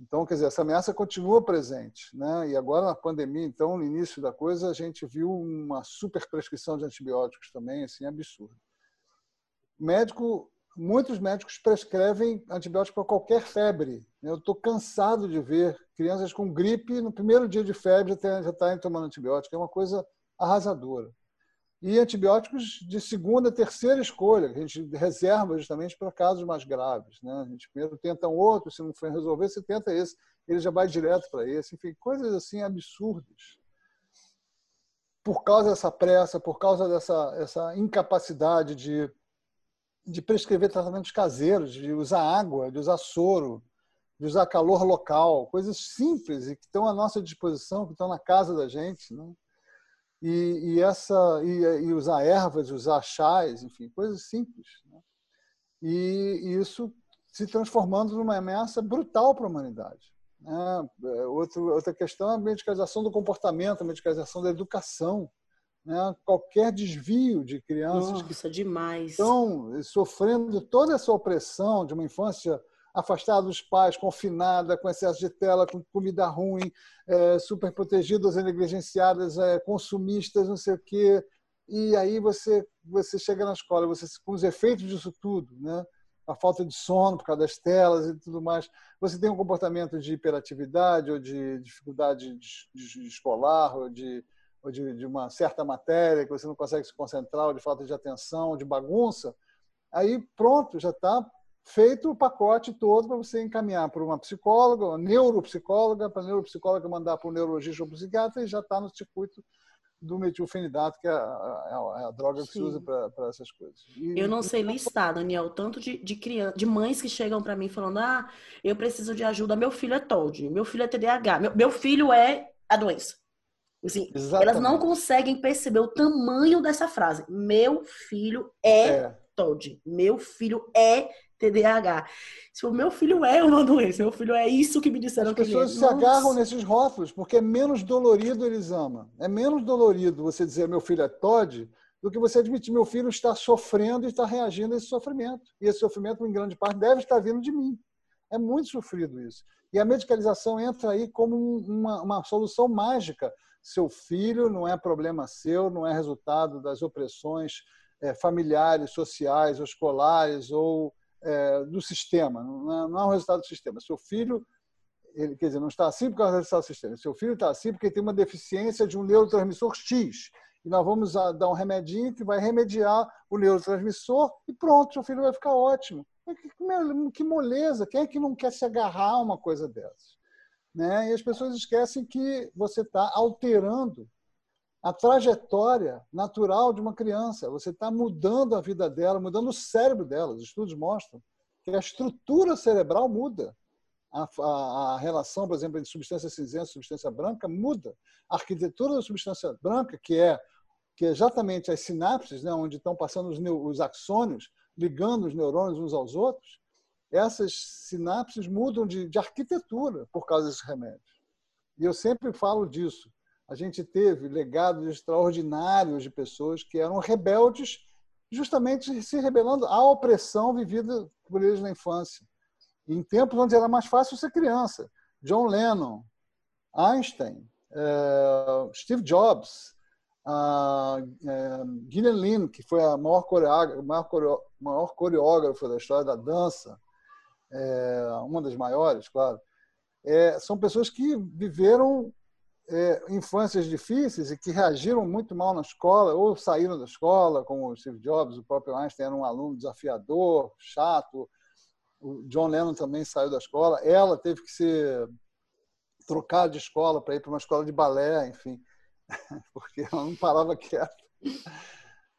Então, quer dizer, essa ameaça continua presente, né? E agora na pandemia, então, no início da coisa, a gente viu uma super prescrição de antibióticos também, assim, absurdo. O médico muitos médicos prescrevem antibióticos para qualquer febre. Eu estou cansado de ver crianças com gripe, no primeiro dia de febre já estarem tomando antibiótico. É uma coisa arrasadora. E antibióticos de segunda, terceira escolha, que a gente reserva justamente para casos mais graves. Né? A gente primeiro tenta um outro, se não for resolver, você tenta esse. ele já vai direto para esse, enfim, coisas assim absurdas. Por causa dessa pressa, por causa dessa essa incapacidade de, de prescrever tratamentos caseiros, de usar água, de usar soro, de usar calor local, coisas simples e que estão à nossa disposição, que estão na casa da gente, né? E, e essa e, e, usar ervas, usar chás, enfim, coisas simples. Né? E, e, isso se transformando numa ameaça brutal para a humanidade. Né? É, outra questão é a medicalização do comportamento, a medicalização da educação. Né? Qualquer desvio de crianças Nossa, que demais. estão sofrendo toda essa opressão de uma infância afastada dos pais, confinada, com excesso de tela, com comida ruim, é, super protegidas negligenciadas, é, consumistas, não sei o quê. E aí você, você chega na escola, você com os efeitos disso tudo, né? a falta de sono por causa das telas e tudo mais, você tem um comportamento de hiperatividade ou de dificuldade de, de escolar ou de ou de, de, uma certa matéria que você não consegue se concentrar, ou de falta de atenção, ou de bagunça, aí pronto, já está feito o pacote todo para você encaminhar para uma psicóloga, uma neuropsicóloga, para a neuropsicóloga mandar para o neurologista ou psiquiatra e já está no circuito do metilfenidato, que é a, a, a droga que Sim. se usa para essas coisas. E, eu não sei listar, Daniel, tanto de, de, criança, de mães que chegam para mim falando: ah, eu preciso de ajuda, meu filho é TOD, meu filho é TDAH, meu, meu filho é a doença. Assim, elas não conseguem perceber o tamanho dessa frase. Meu filho é, é. TOD, meu filho é TDAH. Se o meu filho é uma doença, meu filho é isso que me disseram As que é. As pessoas se agarram nesses rótulos porque é menos dolorido, eles amam. É menos dolorido você dizer meu filho é TOD do que você admitir meu filho está sofrendo e está reagindo a esse sofrimento. E esse sofrimento, em grande parte, deve estar vindo de mim. É muito sofrido isso. E a medicalização entra aí como uma, uma solução mágica. Seu filho não é problema seu, não é resultado das opressões é, familiares, sociais, ou escolares ou é, do sistema, não é, é um resultado do sistema. Seu filho, ele, quer dizer, não está assim por causa do resultado do sistema. Seu filho está assim porque tem uma deficiência de um neurotransmissor X. E nós vamos dar um remedinho que vai remediar o neurotransmissor e pronto, seu filho vai ficar ótimo. Que moleza! Quem é que não quer se agarrar a uma coisa dessas? Né? E as pessoas esquecem que você está alterando a trajetória natural de uma criança. Você está mudando a vida dela, mudando o cérebro dela. Os estudos mostram que a estrutura cerebral muda. A, a, a relação, por exemplo, entre substância cinzenta e substância branca muda. A arquitetura da substância branca, que é, que é exatamente as sinapses, né, onde estão passando os, os axônios, ligando os neurônios uns aos outros, essas sinapses mudam de, de arquitetura por causa desses remédios. E eu sempre falo disso a gente teve legados extraordinários de pessoas que eram rebeldes, justamente se rebelando à opressão vivida por eles na infância. Em tempos onde era mais fácil ser criança. John Lennon, Einstein, eh, Steve Jobs, uh, Gillian Lynn, que foi a maior coreógrafa da história da dança, eh, uma das maiores, claro, são pessoas que viveram é, infâncias difíceis e que reagiram muito mal na escola ou saíram da escola, como o Steve Jobs, o próprio Einstein era um aluno desafiador, chato. O John Lennon também saiu da escola. Ela teve que ser trocada de escola para ir para uma escola de balé, enfim, porque ela não parava quieta.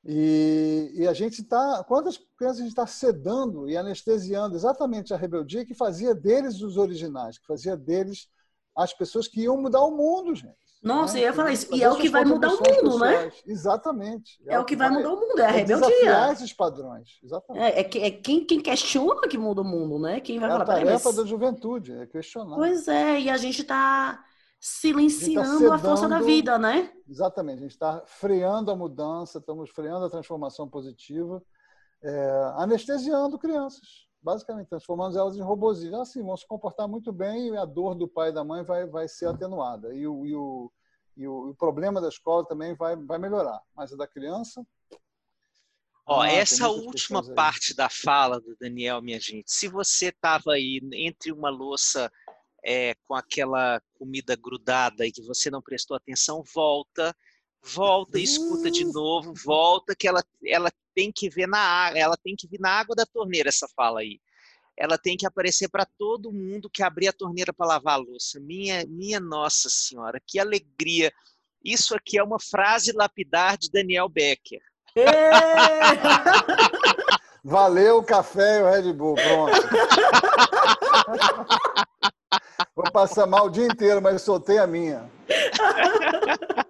E, e, a gente está, quantas crianças a gente está sedando e anestesiando exatamente a rebeldia que fazia deles os originais, que fazia deles as pessoas que iam mudar o mundo, gente. Nossa, né? eu ia falar isso. E é o que vai mudar o mundo, né? Exatamente. É, é o que vai mudar o mundo, é a é rebeldia. esses padrões, exatamente. É, é, é, quem, quem questiona que muda o mundo, né? Quem vai é falar, a tarefa mas... da juventude, é questionar. Pois é, e a gente está silenciando a, tá a, força da vida, né? Exatamente, a gente está freando a mudança, estamos freando a transformação positiva, é, anestesiando crianças basicamente transformando elas em robozinhos. Assim, vão se comportar muito bem e a dor do pai e da mãe vai, vai ser atenuada. E o, e o, e o, o problema da escola também vai, vai melhorar. Mas a da criança. Ó, ah, essa última parte da fala do Daniel, minha gente, se você estava aí entre uma louça é, com aquela comida grudada e que você não prestou atenção, volta, volta, escuta de novo, volta, que ela, ela tem que ver na água, ela tem que vir na água da torneira essa fala aí. ela tem que aparecer para todo mundo que abrir a torneira para lavar a louça. Minha, minha Nossa Senhora, que alegria! Isso aqui é uma frase lapidar de Daniel Becker. Valeu o café e o Red Bull, pronto. Vou passar mal o dia inteiro, mas soltei a minha.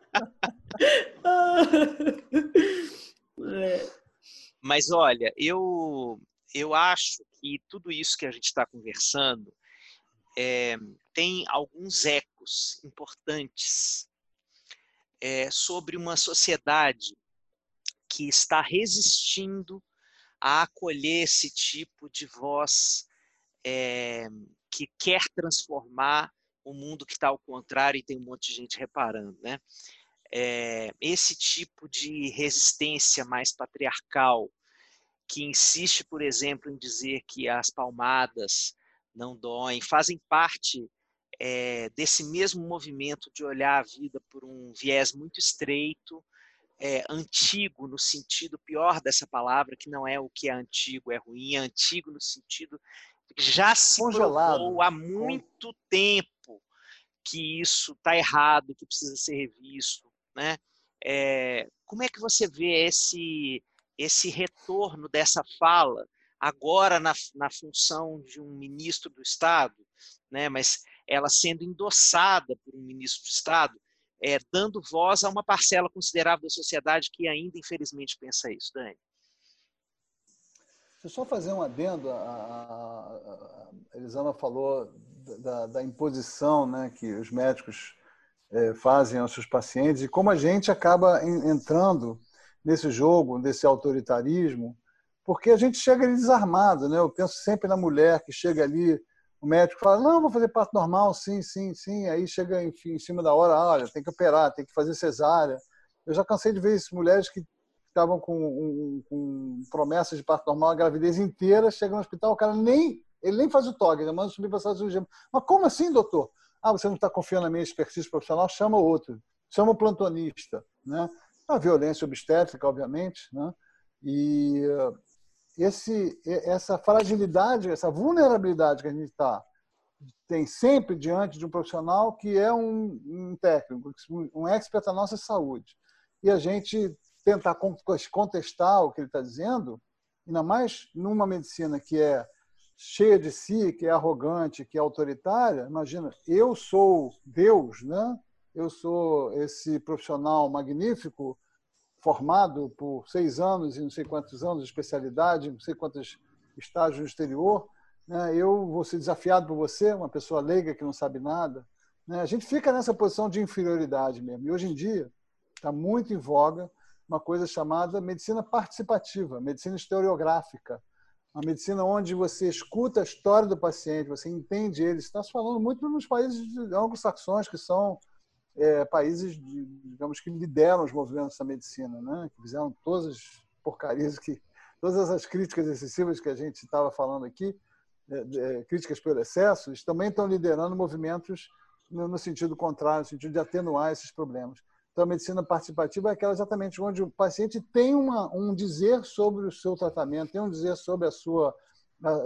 Mas olha, eu, eu acho que tudo isso que a gente está conversando é, tem alguns ecos importantes é, sobre uma sociedade que está resistindo a acolher esse tipo de voz é, que quer transformar o mundo que está ao contrário e tem um monte de gente reparando, né? É, esse tipo de resistência mais patriarcal que insiste, por exemplo, em dizer que as palmadas não doem, fazem parte é, desse mesmo movimento de olhar a vida por um viés muito estreito, é, antigo no sentido pior dessa palavra, que não é o que é antigo, é ruim, é antigo no sentido já se Congelado. provou há muito tempo que isso está errado, que precisa ser revisto, né? É, como é que você vê esse esse retorno dessa fala agora na, na função de um ministro do Estado, né? Mas ela sendo endossada por um ministro do Estado, é, dando voz a uma parcela considerável da sociedade que ainda, infelizmente, pensa isso. Dani. Deixa eu só fazer um adendo. A, a, a Elisama falou da, da, imposição né, que os médicos é, fazem aos seus pacientes e como a gente acaba entrando nesse jogo, nesse autoritarismo, porque a gente chega ali desarmado. Né? Eu penso sempre na mulher que chega ali o médico fala, não, vou fazer parto normal, sim, sim, sim. Aí chega enfim, em cima da hora, olha, tem que operar, tem que fazer cesárea. Eu já cansei de ver isso, mulheres que estavam com, um, com promessas de parto normal a gravidez inteira, chegam no hospital, o cara nem, ele nem faz o toque, ele manda subir para a cirurgia. Mas como assim, doutor? Ah, você não está confiando na minha expertise profissional? Chama outro, chama o plantonista. Né? A violência obstétrica, obviamente, né? E esse, essa fragilidade, essa vulnerabilidade que a gente está tem sempre diante de um profissional que é um, um técnico, um expert da nossa saúde. E a gente tentar contestar o que ele está dizendo, ainda mais numa medicina que é cheia de si, que é arrogante, que é autoritária. Imagina, eu sou Deus, né? Eu sou esse profissional magnífico formado por seis anos e não sei quantos anos de especialidade, não sei quantos estágios no exterior, né? eu vou ser desafiado por você, uma pessoa leiga que não sabe nada. Né? A gente fica nessa posição de inferioridade mesmo. E hoje em dia está muito em voga uma coisa chamada medicina participativa, medicina historiográfica, uma medicina onde você escuta a história do paciente, você entende ele. Está se falando muito nos países anglo-saxões, que são é, países, digamos, que lideram os movimentos da medicina, né? que fizeram todas as porcarias, que, todas as críticas excessivas que a gente estava falando aqui, é, é, críticas pelo excesso, eles também estão liderando movimentos no, no, sentido contrário, no sentido de atenuar esses problemas. Então, a medicina participativa é aquela exatamente onde o paciente tem uma, um dizer sobre o seu tratamento, tem um dizer sobre a sua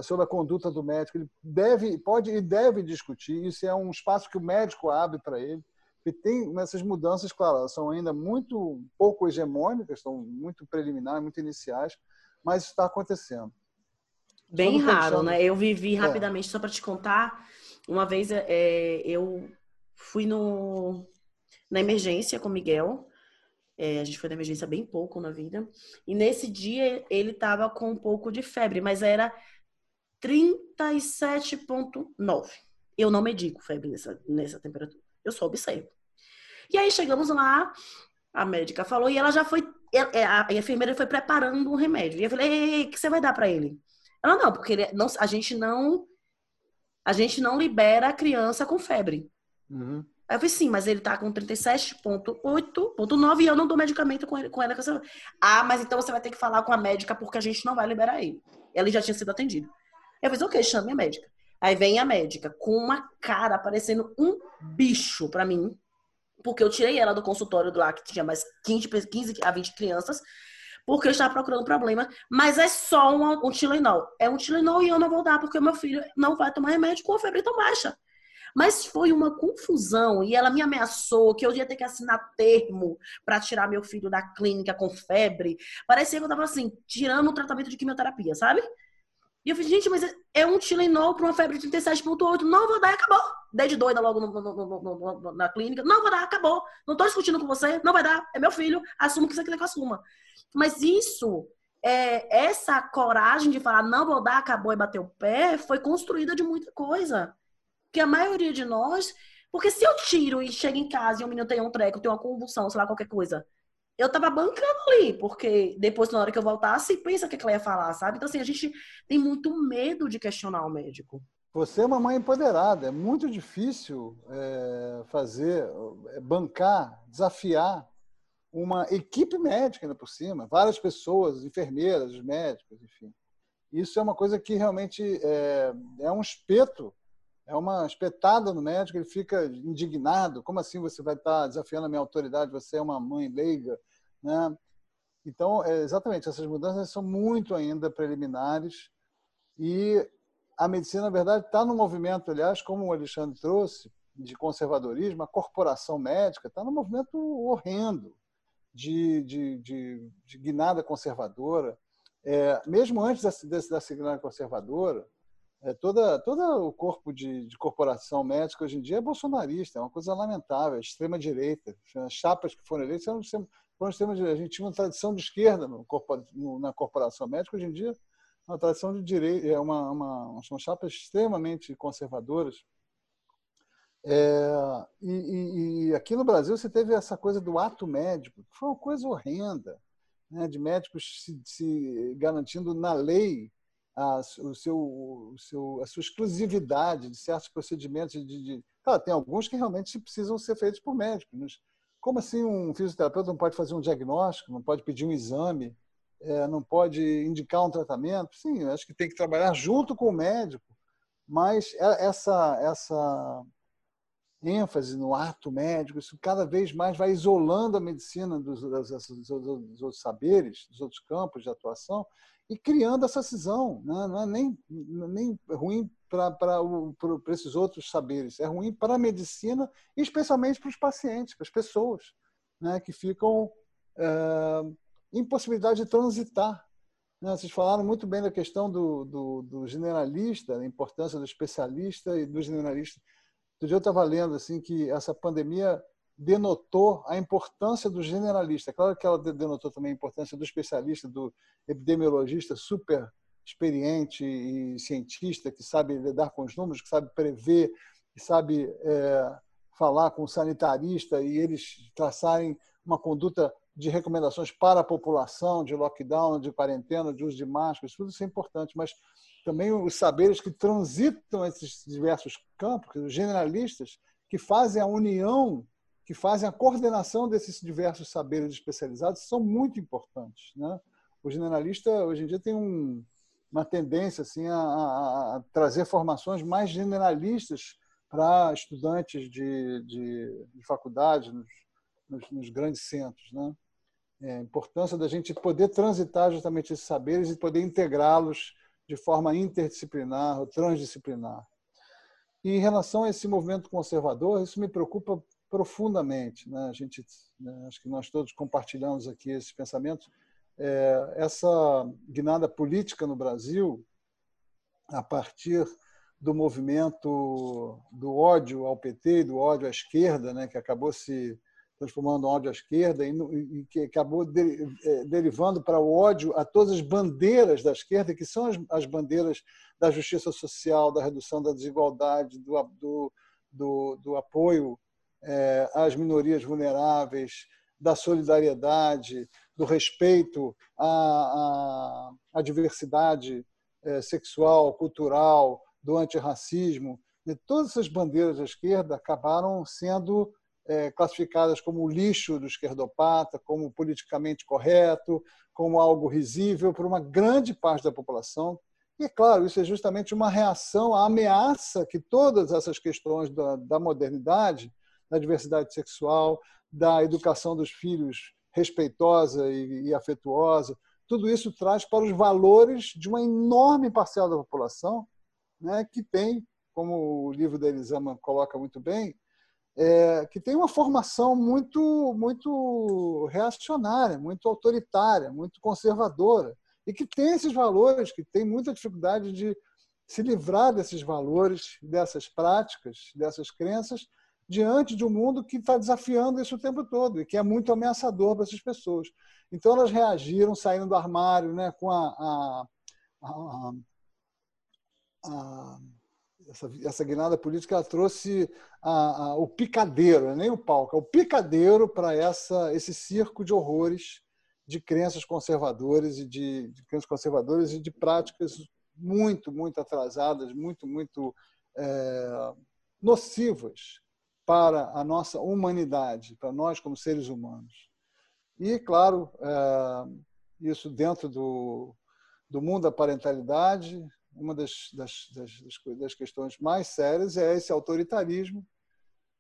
sobre a conduta do médico. Ele deve, pode e deve discutir. Isso é um espaço que o médico abre para ele. E tem essas mudanças, claro, elas são ainda muito pouco hegemônicas, estão muito preliminares, muito iniciais, mas está acontecendo. Bem raro, né? Eu vivi é. rapidamente, é. só para te contar, uma vez é, eu fui no, na emergência com Miguel, é, a gente foi na emergência bem pouco na vida, e nesse dia ele estava com um pouco de febre, mas era 37,9. Eu não medico febre nessa, nessa temperatura. Eu só observo. E aí chegamos lá, a médica falou, e ela já foi. É, a enfermeira foi preparando um remédio. E eu falei, o que você vai dar para ele? Ela, não, porque ele, não, a gente não. A gente não libera a criança com febre. Uhum. Aí eu falei, sim, mas ele tá com 37,8,9 e eu não dou medicamento com, ele, com ela. Ah, mas então você vai ter que falar com a médica porque a gente não vai liberar ele. Ela já tinha sido atendido. Eu falei, ok, chame a médica. Aí vem a médica com uma cara parecendo um bicho para mim, porque eu tirei ela do consultório do lá que tinha mais 15, 15 a 20 crianças, porque eu estava procurando problema, mas é só um, um Tilenol. É um Tilenol e eu não vou dar porque meu filho não vai tomar remédio com a febre tão baixa. Mas foi uma confusão e ela me ameaçou que eu ia ter que assinar termo para tirar meu filho da clínica com febre. Parecia que eu estava assim, tirando o tratamento de quimioterapia, sabe? E eu falei, gente, mas é um Tilenol para uma febre de 37,8. Não vou dar, acabou. Desde doida logo no, no, no, na clínica. Não vou dar, acabou. Não estou discutindo com você, não vai dar. É meu filho, assumo que você quer que eu assuma. Mas isso, é, essa coragem de falar não vou dar, acabou e bater o pé, foi construída de muita coisa. Que a maioria de nós. Porque se eu tiro e chego em casa e o menino tem um treco, tem uma convulsão, sei lá, qualquer coisa eu tava bancando ali, porque depois, na hora que eu voltasse, pensa o que ela ia falar, sabe? Então, assim, a gente tem muito medo de questionar o médico. Você é uma mãe empoderada. É muito difícil é, fazer, é, bancar, desafiar uma equipe médica ainda por cima, várias pessoas, enfermeiras, médicos, enfim. Isso é uma coisa que realmente é, é um espeto, é uma espetada no médico, ele fica indignado. Como assim você vai estar desafiando a minha autoridade? Você é uma mãe leiga, né? Então, é, exatamente, essas mudanças são muito ainda preliminares e a medicina, na verdade, está no movimento, aliás, como o Alexandre trouxe, de conservadorismo, a corporação médica está no movimento horrendo de, de, de, de guinada conservadora. É, mesmo antes da, dessa guinada conservadora, é, toda, todo o corpo de, de, corporação médica hoje em dia é bolsonarista, é uma coisa lamentável, é extrema-direita. As chapas que foram eleitas são nós temos, a gente tinha uma tradição de esquerda no, no, na corporação médica, hoje em dia, uma tradição de direita, é uma, uma, são chapas extremamente conservadoras. É, e, e, e, aqui no Brasil você teve essa coisa do ato médico, que foi uma coisa horrenda, né, de médicos se, se garantindo na lei a, o seu, o seu, a sua exclusividade de certos procedimentos. De, de, claro, tem alguns que realmente precisam ser feitos por médicos, como assim um fisioterapeuta não pode fazer um diagnóstico, não pode pedir um exame, é, não pode indicar um tratamento? Sim, acho que tem que trabalhar junto com o médico, mas é, essa, essa ênfase no ato médico, isso cada vez mais vai isolando a medicina dos, dos, dos, dos outros saberes, dos outros campos de atuação, e criando essa cisão. Né? Não é nem, nem ruim para esses outros saberes, é ruim para a medicina, especialmente para os pacientes, para as pessoas, né? que ficam é, impossibilidade de transitar. Né? Vocês falaram muito bem da questão do, do, do generalista, da importância do especialista e do generalista. Outro dia eu estava lendo assim, que essa pandemia denotou a importância do generalista. Claro que ela denotou também a importância do especialista, do epidemiologista super experiente e cientista, que sabe lidar com os números, que sabe prever, que sabe é, falar com o sanitarista e eles traçarem uma conduta de recomendações para a população, de lockdown, de quarentena, de uso de máscaras, tudo isso é importante, mas também os saberes que transitam esses diversos campos, os generalistas, que fazem a união que fazem a coordenação desses diversos saberes especializados são muito importantes. Né? O generalista, hoje em dia, tem um, uma tendência assim, a, a, trazer formações mais generalistas para estudantes de, de, de faculdade nos, nos, nos, grandes centros. Né? É, a importância da gente poder transitar justamente esses saberes e poder integrá-los de forma interdisciplinar ou transdisciplinar. E em relação a esse movimento conservador, isso me preocupa profundamente. Né? A gente, né, acho que nós todos compartilhamos aqui esse pensamento. É, essa guinada política no Brasil, a partir do movimento do ódio ao PT e do ódio à esquerda, né, que acabou se transformando ódio à esquerda e, e que acabou de, é, derivando para o ódio a todas as bandeiras da esquerda, que são as, as bandeiras da justiça social, da redução da desigualdade, do, do, do, do apoio às minorias vulneráveis, da solidariedade, do respeito à, à, à diversidade é, sexual, cultural, do antirracismo. E todas essas bandeiras da esquerda acabaram sendo é, classificadas como lixo do esquerdopata, como politicamente correto, como algo risível por uma grande parte da população. E, claro, isso é justamente uma reação à ameaça que todas essas questões da, da modernidade da diversidade sexual, da educação dos filhos respeitosa e, e afetuosa. Tudo isso traz para os valores de uma enorme parcela da população né, que tem, como o livro da Elisama coloca muito bem, é, que tem uma formação muito, muito reacionária, muito autoritária, muito conservadora, e que tem esses valores, que tem muita dificuldade de se livrar desses valores, dessas práticas, dessas crenças, diante de um mundo que está desafiando isso o tempo todo e que é muito ameaçador para essas pessoas. Então elas reagiram, saindo do armário, né, com a, a, a, a essa, essa guinada política ela trouxe o picadeiro, é nem o palco, é o picadeiro para essa esse circo de horrores de crenças conservadoras e de, de crenças conservadoras e de práticas muito muito atrasadas, muito muito é, nocivas para a nossa humanidade, para nós como seres humanos. E claro, é, isso dentro do do mundo da parentalidade, uma das, das, das, das, questões mais sérias é esse autoritarismo.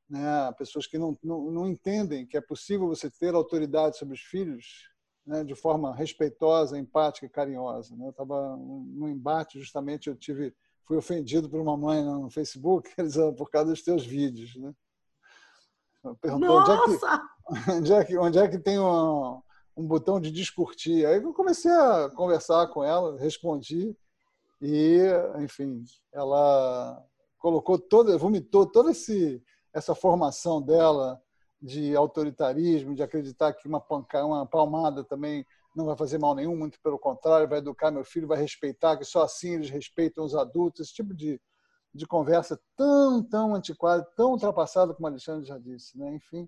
Né? Pessoas que não, não, não entendem que é possível você ter autoridade sobre os filhos né? de forma respeitosa, empática e carinhosa. Né? Eu estava num embate, justamente, eu tive fui ofendido por uma mãe no Facebook por causa dos teus vídeos. Né? Perguntou onde é, que, onde, é que, onde é que tem um, um botão de discutir. Aí eu comecei a conversar com ela, respondi. E, enfim, ela colocou toda, vomitou toda esse, essa formação dela de autoritarismo, de acreditar que uma, panca, uma palmada também não vai fazer mal nenhum, muito pelo contrário, vai educar meu filho, vai respeitar, que só assim eles respeitam os adultos, esse tipo de, de conversa tão, tão antiquada, tão ultrapassada, como Alexandre já disse. Né? Enfim,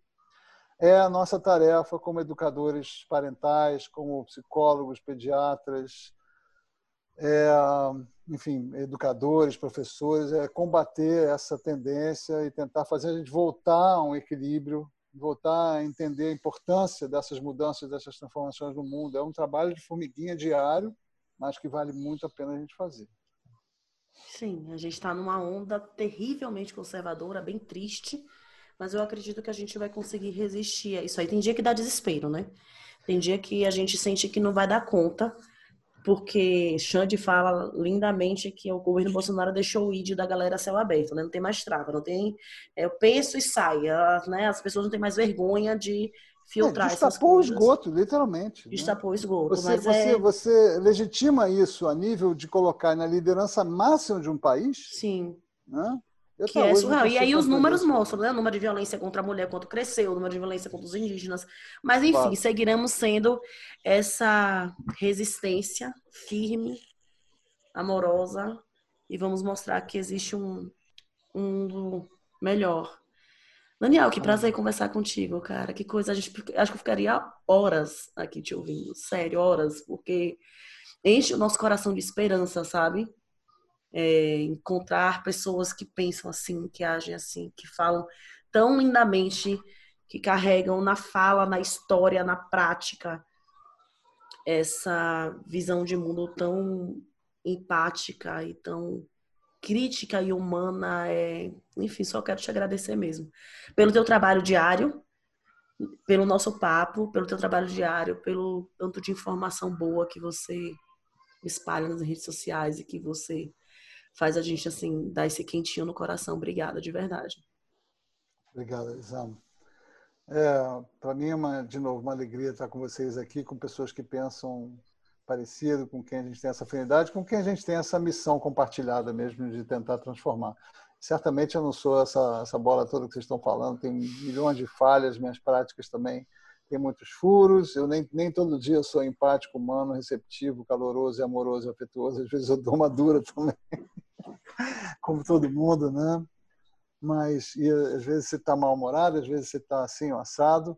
é a nossa tarefa como educadores parentais, como psicólogos, pediatras, é, enfim, educadores, professores, é combater essa tendência e tentar fazer a gente voltar a um equilíbrio, voltar a entender a importância dessas mudanças, dessas transformações no mundo. É um trabalho de formiguinha diário, mas que vale muito a pena a gente fazer. Sim, a gente está numa onda terrivelmente conservadora, bem triste, mas eu acredito que a gente vai conseguir resistir isso aí. Tem dia que dá desespero, né? Tem dia que a gente sente que não vai dar conta, porque Xande fala lindamente que o governo Bolsonaro deixou o ID da galera céu aberto, né? Não tem mais trava, não tem. É, eu penso e sai, né? As pessoas não têm mais vergonha de filtrar é, destapou o esgoto, literalmente. Né? Destapou né? o esgoto. Você, você, é... você legitima isso a nível de colocar na liderança máxima de um país? Sim. Né? que é surreal. E aí os números isso. mostram, né? O número de violência contra a mulher quanto cresceu, o número de violência contra os indígenas. Mas, enfim, claro. seguiremos sendo essa resistência firme, amorosa, e vamos mostrar que existe um, um mundo melhor. Daniel, que prazer conversar contigo, cara. Que coisa. A gente, acho que eu ficaria horas aqui te ouvindo. Sério, horas. Porque enche o nosso coração de esperança, sabe? é, encontrar pessoas que pensam assim, que agem assim, que falam tão lindamente, que carregam na fala, na história, na prática, essa visão de mundo tão empática e tão crítica e humana. É... Enfim, só quero te agradecer mesmo pelo teu trabalho diário, pelo nosso papo, pelo teu trabalho diário, pelo tanto de informação boa que você espalha nas redes sociais e que você faz a gente assim dar esse quentinho no coração. Obrigada, de verdade. Obrigado, Isama. É, para mim é uma, de novo uma alegria estar com vocês aqui, com pessoas que pensam parecido, com quem a gente tem essa afinidade, com quem a gente tem essa missão compartilhada mesmo de tentar transformar. Certamente eu não sou essa, essa bola toda que vocês estão falando, tem milhões de falhas, minhas práticas também tem muitos furos, eu nem, nem todo dia sou empático, humano, receptivo, caloroso, amoroso, afetuoso, às vezes eu dou uma dura também como todo mundo, né? Mas e, às vezes você está mal-humorado, às vezes você está assim, assado,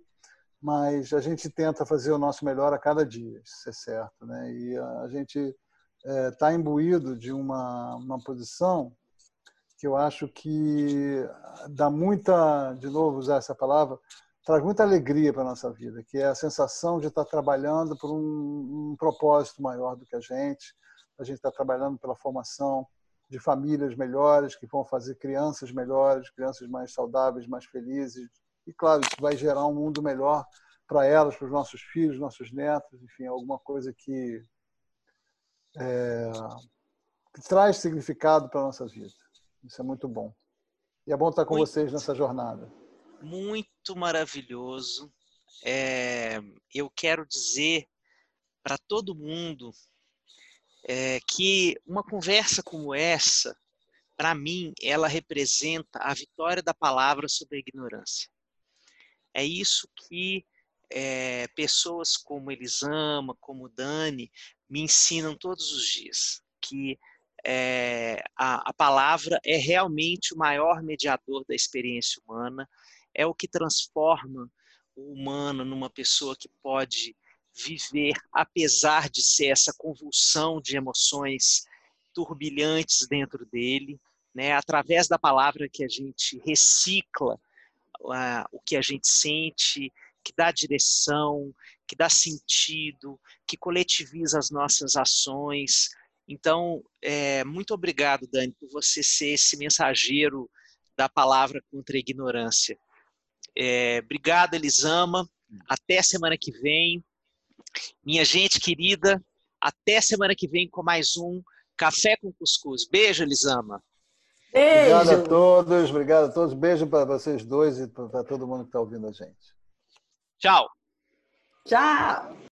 mas a gente tenta fazer o nosso melhor a cada dia, isso é certo, né? E a gente está é, imbuído de uma, uma posição que eu acho que dá muita, de novo usar essa palavra, traz muita alegria para a nossa vida, que é a sensação de estar trabalhando por um, um propósito maior do que a gente, a gente está trabalhando pela formação de famílias melhores, que vão fazer crianças melhores, crianças mais saudáveis, mais felizes. E, claro, isso vai gerar um mundo melhor para elas, para os nossos filhos, nossos netos, enfim, alguma coisa que, é, que traz significado para a nossa vida. Isso é muito bom. E é bom estar com muito, vocês nessa jornada. Muito maravilhoso. É, eu quero dizer para todo mundo é, que uma conversa como essa, para mim, ela representa a vitória da palavra sobre a ignorância. É isso que é, pessoas como Elisama, como Dani, me ensinam todos os dias. Que é, a, a palavra é realmente o maior mediador da experiência humana, é o que transforma o humano numa pessoa que pode viver, apesar de ser essa convulsão de emoções turbilhantes dentro dele, né? Através da palavra que a gente recicla o que a gente sente, que dá direção, que dá sentido, que coletiviza as nossas ações. Então, é, muito obrigado, Dani, por você ser esse mensageiro da palavra contra a ignorância. É, obrigado, Elisama. Até semana que vem. Minha gente querida, até semana que vem com mais um Café com Cuscuz. Beijo, Elisama. Beijo. Obrigado a todos, obrigado a todos. Beijo para vocês dois e para todo mundo que está ouvindo a gente. Tchau. Tchau.